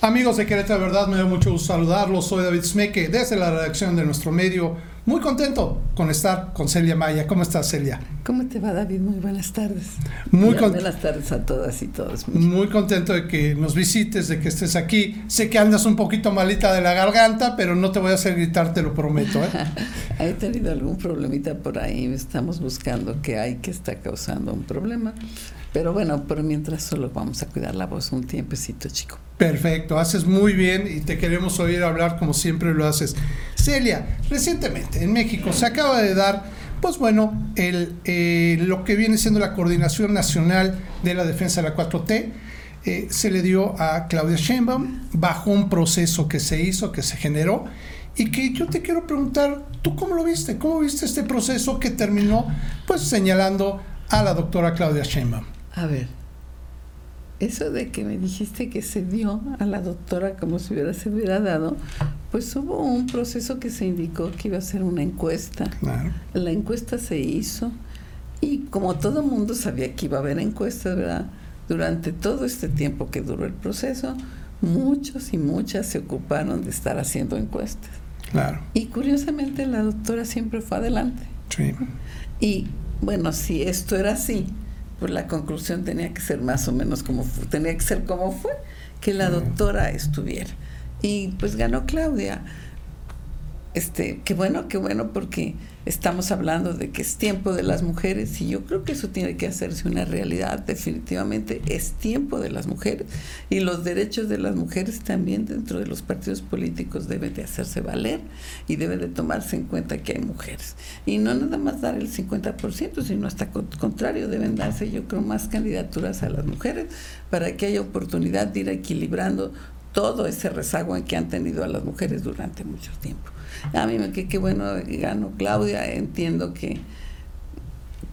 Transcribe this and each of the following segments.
Amigos de Querétaro, verdad, me da mucho gusto saludarlos. Soy David Smeke, desde la redacción de nuestro medio. Muy contento con estar con Celia Maya. ¿Cómo estás, Celia? ¿Cómo te va, David? Muy buenas tardes. Muy buenas tardes a todas y todos. Muy contento de que nos visites, de que estés aquí. Sé que andas un poquito malita de la garganta, pero no te voy a hacer gritar, te lo prometo. ¿eh? He tenido algún problemita por ahí. Estamos buscando qué hay que está causando un problema. Pero bueno, por mientras solo vamos a cuidar la voz un tiempecito, chico. Perfecto, haces muy bien y te queremos oír hablar como siempre lo haces. Celia, recientemente en México se acaba de dar, pues bueno, el, eh, lo que viene siendo la Coordinación Nacional de la Defensa de la 4T. Eh, se le dio a Claudia Sheinbaum bajo un proceso que se hizo, que se generó, y que yo te quiero preguntar, ¿tú cómo lo viste? ¿Cómo viste este proceso que terminó pues señalando a la doctora Claudia Sheinbaum? A ver, eso de que me dijiste que se dio a la doctora como si hubiera se hubiera dado, pues hubo un proceso que se indicó que iba a ser una encuesta. La encuesta se hizo y como todo mundo sabía que iba a haber encuestas, ¿verdad? Durante todo este tiempo que duró el proceso, muchos y muchas se ocuparon de estar haciendo encuestas. Claro. Y curiosamente la doctora siempre fue adelante. Sí. Y bueno, si esto era así, pues la conclusión tenía que ser más o menos como fue, tenía que ser como fue, que la doctora estuviera. Y pues ganó Claudia. Este, qué bueno, qué bueno, porque estamos hablando de que es tiempo de las mujeres y yo creo que eso tiene que hacerse una realidad, definitivamente es tiempo de las mujeres y los derechos de las mujeres también dentro de los partidos políticos deben de hacerse valer y debe de tomarse en cuenta que hay mujeres. Y no nada más dar el 50%, sino hasta contrario, deben darse yo creo más candidaturas a las mujeres para que haya oportunidad de ir equilibrando todo ese rezago en que han tenido a las mujeres durante mucho tiempo. A mí me qué bueno ganó Claudia, entiendo que,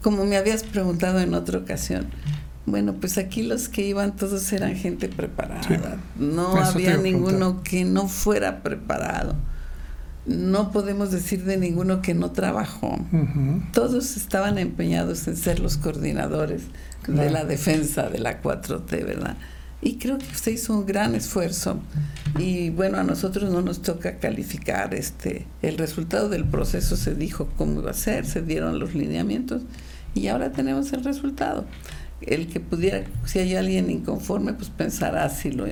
como me habías preguntado en otra ocasión, bueno, pues aquí los que iban todos eran gente preparada, no había ninguno que no fuera preparado. No podemos decir de ninguno que no trabajó. Todos estaban empeñados en ser los coordinadores de la defensa de la 4T, ¿verdad? Y creo que se hizo un gran esfuerzo. Y bueno, a nosotros no nos toca calificar este el resultado del proceso, se dijo cómo iba a ser, se dieron los lineamientos y ahora tenemos el resultado. El que pudiera, si hay alguien inconforme, pues pensará si lo,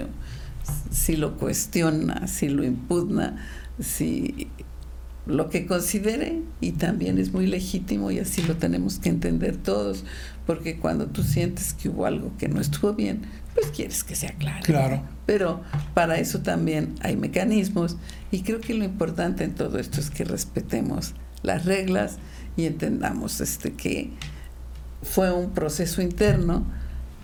si lo cuestiona, si lo impugna, si lo que considere y también es muy legítimo y así lo tenemos que entender todos, porque cuando tú sientes que hubo algo que no estuvo bien, pues quieres que sea claro. Claro. Pero para eso también hay mecanismos y creo que lo importante en todo esto es que respetemos las reglas y entendamos este que fue un proceso interno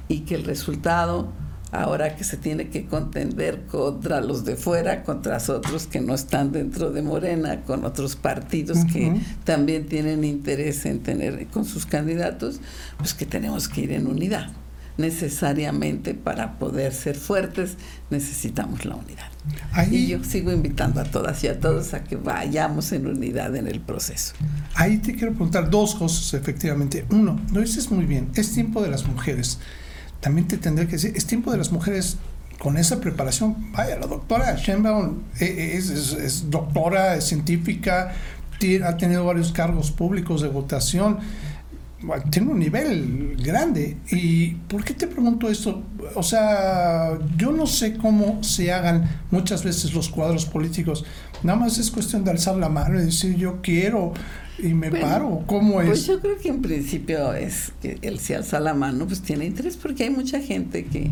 y que el resultado ahora que se tiene que contender contra los de fuera, contra otros que no están dentro de Morena, con otros partidos que también tienen interés en tener con sus candidatos, pues que tenemos que ir en unidad necesariamente para poder ser fuertes necesitamos la unidad. y yo sigo invitando a todas y a todos a que vayamos en unidad en el proceso. Ahí te quiero preguntar dos cosas, efectivamente. Uno, lo dices muy bien, es tiempo de las mujeres. También te tendré que decir, es tiempo de las mujeres con esa preparación. Vaya, la doctora Shenbaum eh, eh, es, es doctora, es científica, ha tenido varios cargos públicos de votación tiene un nivel grande. ¿Y por qué te pregunto esto? O sea, yo no sé cómo se hagan muchas veces los cuadros políticos. Nada más es cuestión de alzar la mano y decir yo quiero y me paro. ¿Cómo pues es? Pues yo creo que en principio es que él se alza la mano, pues tiene interés porque hay mucha gente que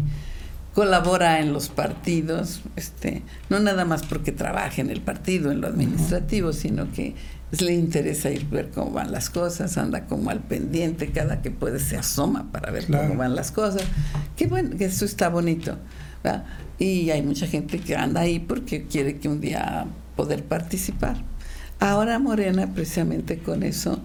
colabora en los partidos, este, no nada más porque trabaje en el partido, en lo administrativo, sino que le interesa ir ver cómo van las cosas, anda como al pendiente, cada que puede se asoma para ver cómo van las cosas. Qué bueno, que eso está bonito. Y hay mucha gente que anda ahí porque quiere que un día poder participar. Ahora Morena, precisamente con eso,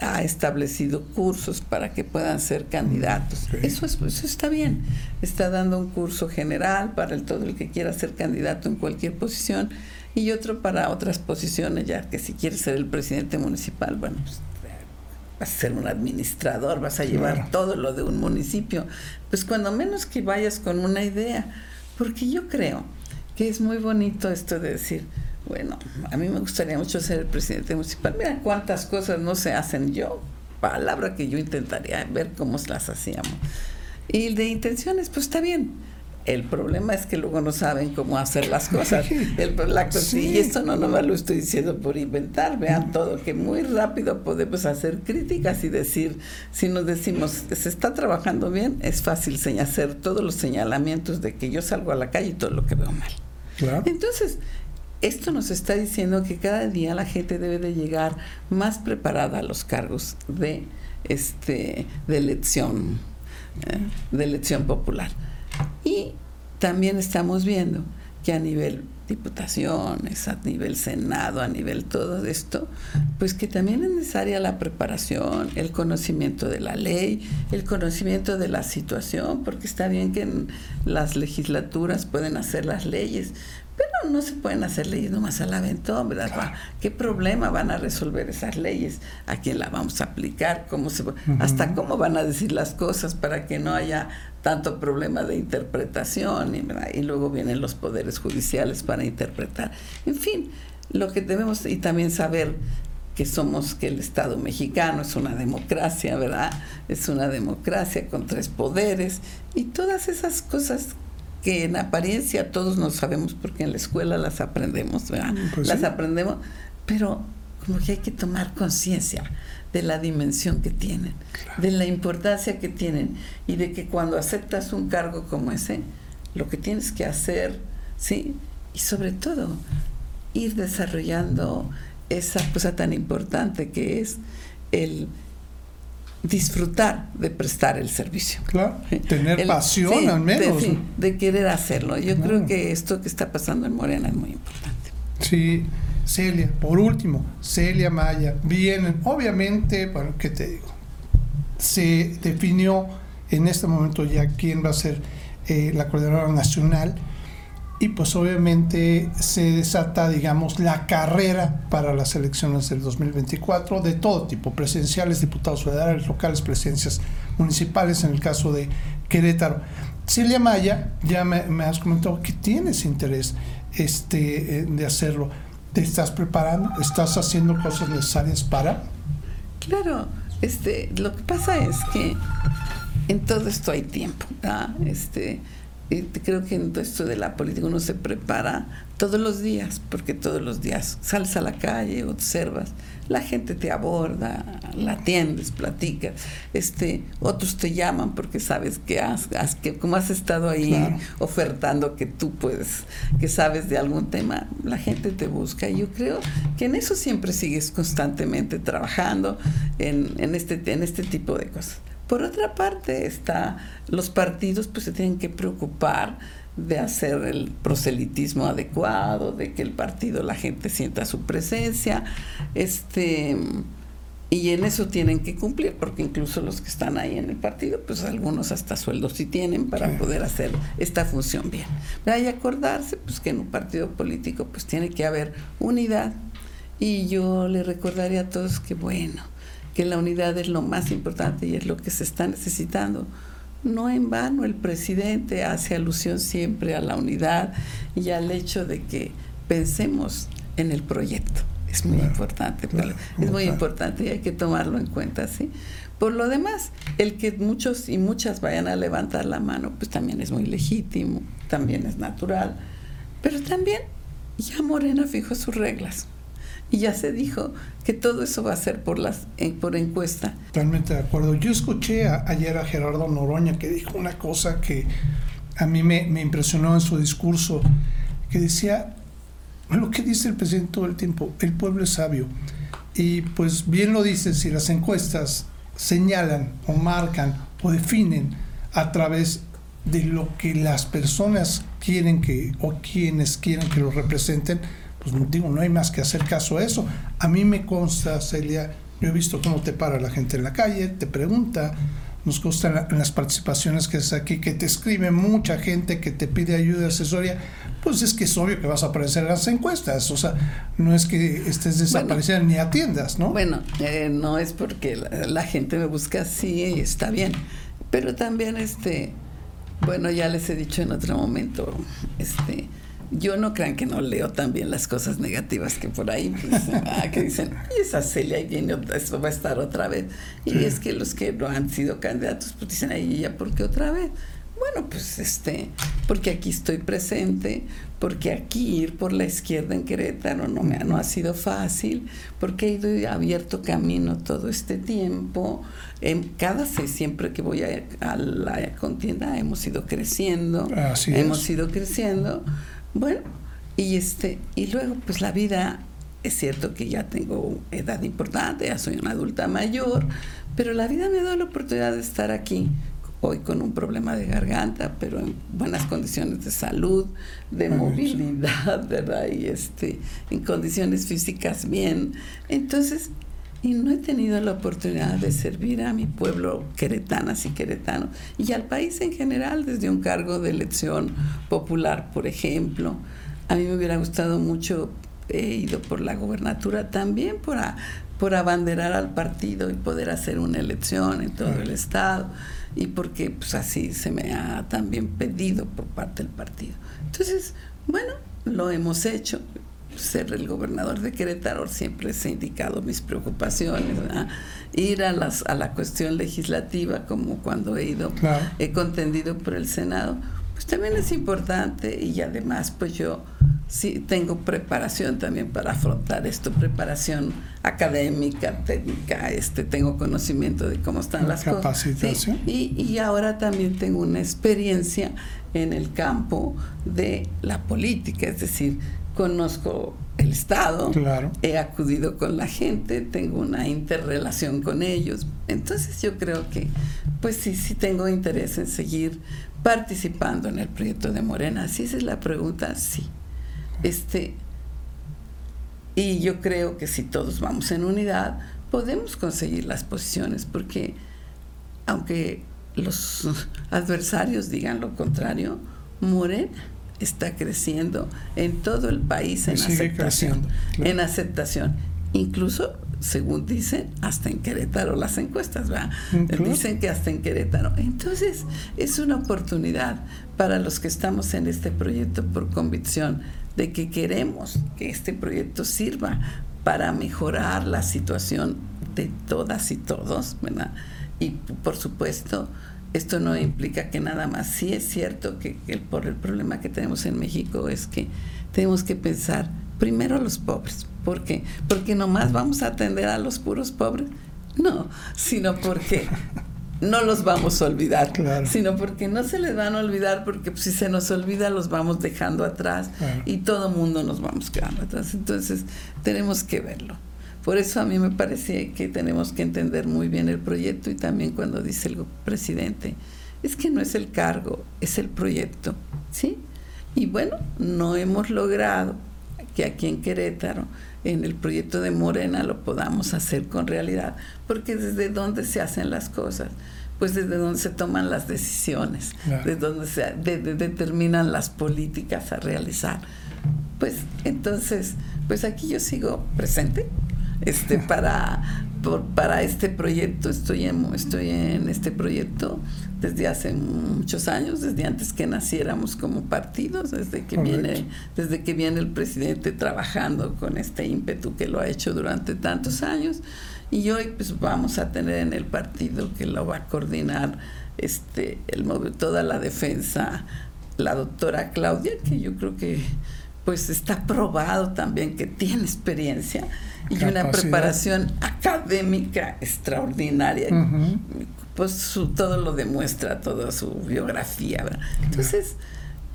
ha establecido cursos para que puedan ser candidatos. Eso, es, eso está bien. Está dando un curso general para el, todo el que quiera ser candidato en cualquier posición y otro para otras posiciones, ya que si quiere ser el presidente municipal, bueno, pues vas a ser un administrador, vas a llevar todo lo de un municipio. Pues cuando menos que vayas con una idea, porque yo creo que es muy bonito esto de decir, bueno, a mí me gustaría mucho ser el presidente municipal. Mira cuántas cosas no se hacen yo, palabra que yo intentaría ver cómo las hacíamos. Y de intenciones, pues está bien el problema es que luego no saben cómo hacer las cosas. El, la, Y esto no nomás lo estoy diciendo por inventar. Vean todo, que muy rápido podemos hacer críticas y decir, si nos decimos, se está trabajando bien, es fácil hacer todos los señalamientos de que yo salgo a la calle y todo lo que veo mal. Entonces, esto nos está diciendo que cada día la gente debe de llegar más preparada a los cargos de, este, de elección, ¿eh? de elección popular. También estamos viendo que a nivel diputaciones, a nivel Senado, a nivel todo esto, pues que también es necesaria la preparación, el conocimiento de la ley, el conocimiento de la situación, porque está bien que las legislaturas pueden hacer las leyes, pero no se pueden hacer leyes nomás al aventón, ¿verdad? ¿Qué problema van a resolver esas leyes? ¿A quién la vamos a aplicar? ¿Cómo se, ¿Hasta cómo van a decir las cosas para que no haya tanto problema de interpretación? Y, y luego vienen los poderes judiciales para interpretar. En fin, lo que debemos y también saber que somos que el Estado mexicano es una democracia, ¿verdad? Es una democracia con tres poderes y todas esas cosas que en apariencia todos nos sabemos porque en la escuela las aprendemos, ¿verdad? Mm, pues las aprendemos, pero como que hay que tomar conciencia de la dimensión que tienen, de la importancia que tienen y de que cuando aceptas un cargo como ese, lo que tienes que hacer, ¿sí? Y sobre todo, ir desarrollando esa cosa tan importante que es el disfrutar de prestar el servicio. Claro, tener pasión al menos. De, querer hacerlo. Yo creo que esto que está pasando en Morena es muy importante. Sí, Celia, por último, Celia Maya, vienen, obviamente, bueno, ¿qué te digo? Se definió en este momento ya quién va a ser eh, la coordinadora nacional y pues obviamente se desata, digamos, la carrera para las elecciones del 2024 de todo tipo, presidenciales, diputados federales, locales, presidencias municipales, en el caso de Querétaro. Celia Maya, ya me, has comentado que tienes interés este, eh, de hacerlo. ¿Te estás preparando? ¿Estás haciendo cosas necesarias para? Claro, este, lo que pasa es que en todo esto hay tiempo. Este, creo que en todo esto de la política uno se prepara todos los días, porque todos los días sales a la calle, observas, la gente te aborda, la atiendes, platicas, este, otros te llaman porque sabes que has, que como has estado ahí ofertando que tú puedes, que sabes de algún tema, la gente te busca. Y yo creo que en eso siempre sigues constantemente trabajando en, en este, en este tipo de cosas. Por otra parte, está, los partidos pues se tienen que preocupar de hacer el proselitismo adecuado, de que el partido, la gente sienta su presencia, este, y en eso tienen que cumplir, porque incluso los que están ahí en el partido, pues algunos hasta sueldos sí tienen para poder hacer esta función bien. Hay que acordarse pues que en un partido político pues tiene que haber unidad, y yo le recordaría a todos que bueno, que la unidad es lo más importante y es lo que se está necesitando. No en vano el presidente hace alusión siempre a la unidad y al hecho de que pensemos en el proyecto. Es muy importante, es muy importante y hay que tomarlo en cuenta, ¿sí? Por lo demás, el que muchos y muchas vayan a levantar la mano, pues también es muy legítimo, también es natural, pero también ya Morena fijó sus reglas. Y ya se dijo que todo eso va a ser por, las, por encuesta. Totalmente de acuerdo. Yo escuché ayer a Gerardo Noroña que dijo una cosa que a mí me, me impresionó en su discurso, que decía, lo que dice el presidente todo el tiempo, el pueblo es sabio. Y pues bien lo dice, si las encuestas señalan o marcan o definen a través de lo que las personas quieren que o quienes quieren que los representen, pues digo, no hay más que hacer caso a eso. A mí me consta, Celia, yo he visto cómo te para la gente en la calle, te pregunta, nos gusta en las participaciones que es aquí, que te escribe mucha gente, que te pide ayuda, asesoría, pues es que es obvio que vas a aparecer en las encuestas, o sea, no es que estés desapareciendo ni atiendas, ¿no? Bueno, eh, no es porque la, la, gente me busca así y está bien, pero también, este, bueno, ya les he dicho en otro momento, este, yo no crean que no leo también las cosas negativas que por ahí pues, ah, que dicen, y esa Celia viene, eso va a estar otra vez. Y es que los que no han sido candidatos, pues dicen, ahí ya, ¿por qué otra vez? Bueno, pues este, porque aquí estoy presente, porque aquí ir por la izquierda en Querétaro no me no ha sido fácil, porque he ido abierto camino todo este tiempo. En cada vez siempre que voy a, la contienda hemos ido creciendo, hemos ido creciendo. Bueno, y este, y luego pues la vida, es cierto que ya tengo edad importante, ya soy una adulta mayor, pero la vida me da la oportunidad de estar aquí hoy con un problema de garganta, pero en buenas condiciones de salud, de movilidad, ¿verdad? Y este, en condiciones físicas bien. Entonces, y no he tenido la oportunidad de servir a mi pueblo queretanas y queretanos y al país en general desde un cargo de elección popular, por ejemplo. A mí me hubiera gustado mucho, he ido por la gobernatura también por, por abanderar al partido y poder hacer una elección en todo el estado y porque pues así se me ha también pedido por parte del partido. Entonces, bueno, lo hemos hecho ser el gobernador de Querétaro siempre se ha indicado mis preocupaciones, ir a, las, a la cuestión legislativa como cuando he ido, he contendido por el Senado, pues también es importante y además pues yo sí tengo preparación también para afrontar esto, preparación académica, técnica, este, tengo conocimiento de cómo están las cosas. y, y ahora también tengo una experiencia en el campo de la política, es decir, conozco el Estado, he acudido con la gente, tengo una interrelación con ellos. Entonces yo creo que, pues sí, sí tengo interés en seguir participando en el proyecto de Morena. Si esa es la pregunta, sí. Este, y yo creo que si todos vamos en unidad, podemos conseguir las posiciones, porque aunque los adversarios digan lo contrario, Morena está creciendo en todo el país en aceptación. En aceptación. Incluso, según dicen, hasta en Querétaro las encuestas, ¿verdad? Dicen que hasta en Querétaro. Entonces, es una oportunidad para los que estamos en este proyecto por convicción de que queremos que este proyecto sirva para mejorar la situación de todas y todos, ¿verdad? Y por supuesto, esto no implica que nada más. Sí es cierto que, el, por el problema que tenemos en México es que tenemos que pensar primero a los pobres. ¿Por qué? Porque nomás vamos a atender a los puros pobres. No, sino porque no los vamos a olvidar, sino porque no se les van a olvidar, porque si se nos olvida los vamos dejando atrás y todo mundo nos vamos quedando atrás. Entonces tenemos que verlo. Por eso a mí me parece que tenemos que entender muy bien el proyecto y también cuando dice el presidente, es que no es el cargo, es el proyecto, ¿sí? Y bueno, no hemos logrado que aquí en Querétaro, en el proyecto de Morena, lo podamos hacer con realidad, porque desde dónde se hacen las cosas, pues desde donde se toman las decisiones, desde donde se determinan las políticas a realizar. Pues entonces, pues aquí yo sigo presente, este, para, para este proyecto. Estoy en, estoy en este proyecto desde hace muchos años, desde antes que naciéramos como partidos, desde que viene, desde que viene el presidente trabajando con este ímpetu que lo ha hecho durante tantos años. Y hoy pues vamos a tener en el partido que lo va a coordinar este el toda la defensa la doctora Claudia, que yo creo que pues está probado también que tiene experiencia y una preparación académica extraordinaria. Pues todo lo demuestra, toda su biografía. Entonces,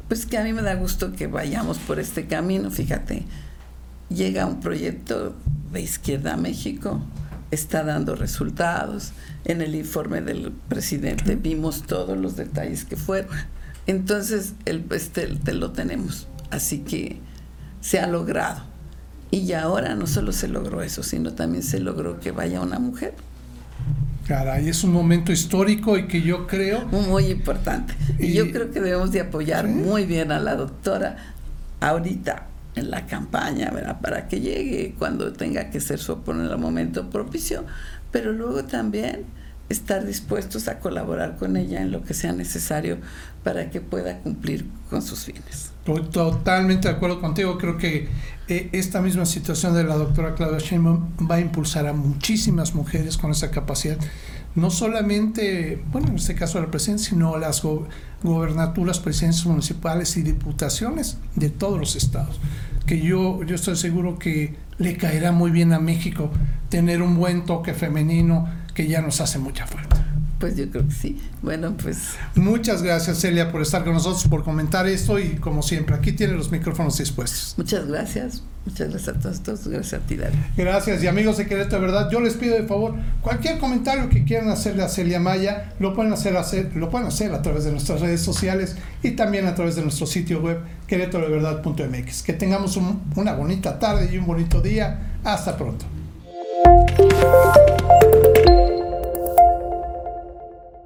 pues que a mí me da gusto que vayamos por este camino. Fíjate, llega un proyecto de Izquierda a México, está dando resultados. En el informe del presidente vimos todos los detalles que fueron. Entonces, el, este, lo tenemos. Así que se ha logrado. Y ya ahora no solo se logró eso, sino también se logró que vaya una mujer. Caray, es un momento histórico y que yo creo... Muy importante. Y, yo creo que debemos de apoyar muy bien a la doctora ahorita en la campaña, ¿verdad? Para que llegue cuando tenga que ser su en el momento propicio, pero luego también estar dispuestos a colaborar con ella en lo que sea necesario para que pueda cumplir con sus fines. Totalmente de acuerdo contigo. Creo que eh, esta misma situación de la doctora Claudia Sheinbaum va a impulsar a muchísimas mujeres con esa capacidad, no solamente, bueno, en este caso la presidencia, sino las gobernaturas, presidencias municipales y diputaciones de todos los estados. Que yo, yo estoy seguro que le caerá muy bien a México tener un buen toque femenino que ya nos hace mucha falta. Pues yo creo que sí. Bueno, pues. Muchas gracias, Celia, por estar con nosotros, por comentar esto y como siempre, aquí tiene los micrófonos dispuestos. Muchas gracias. Muchas gracias a todos, Gracias a ti, David. Gracias. Y amigos de Querétaro, de verdad, yo les pido de favor, cualquier comentario que quieran hacerle a Celia Maya, lo pueden hacer, hacer, lo pueden hacer a través de nuestras redes sociales y también a través de nuestro sitio web, querétarodeverdad.mx. Que tengamos una bonita tarde y un bonito día. Hasta pronto.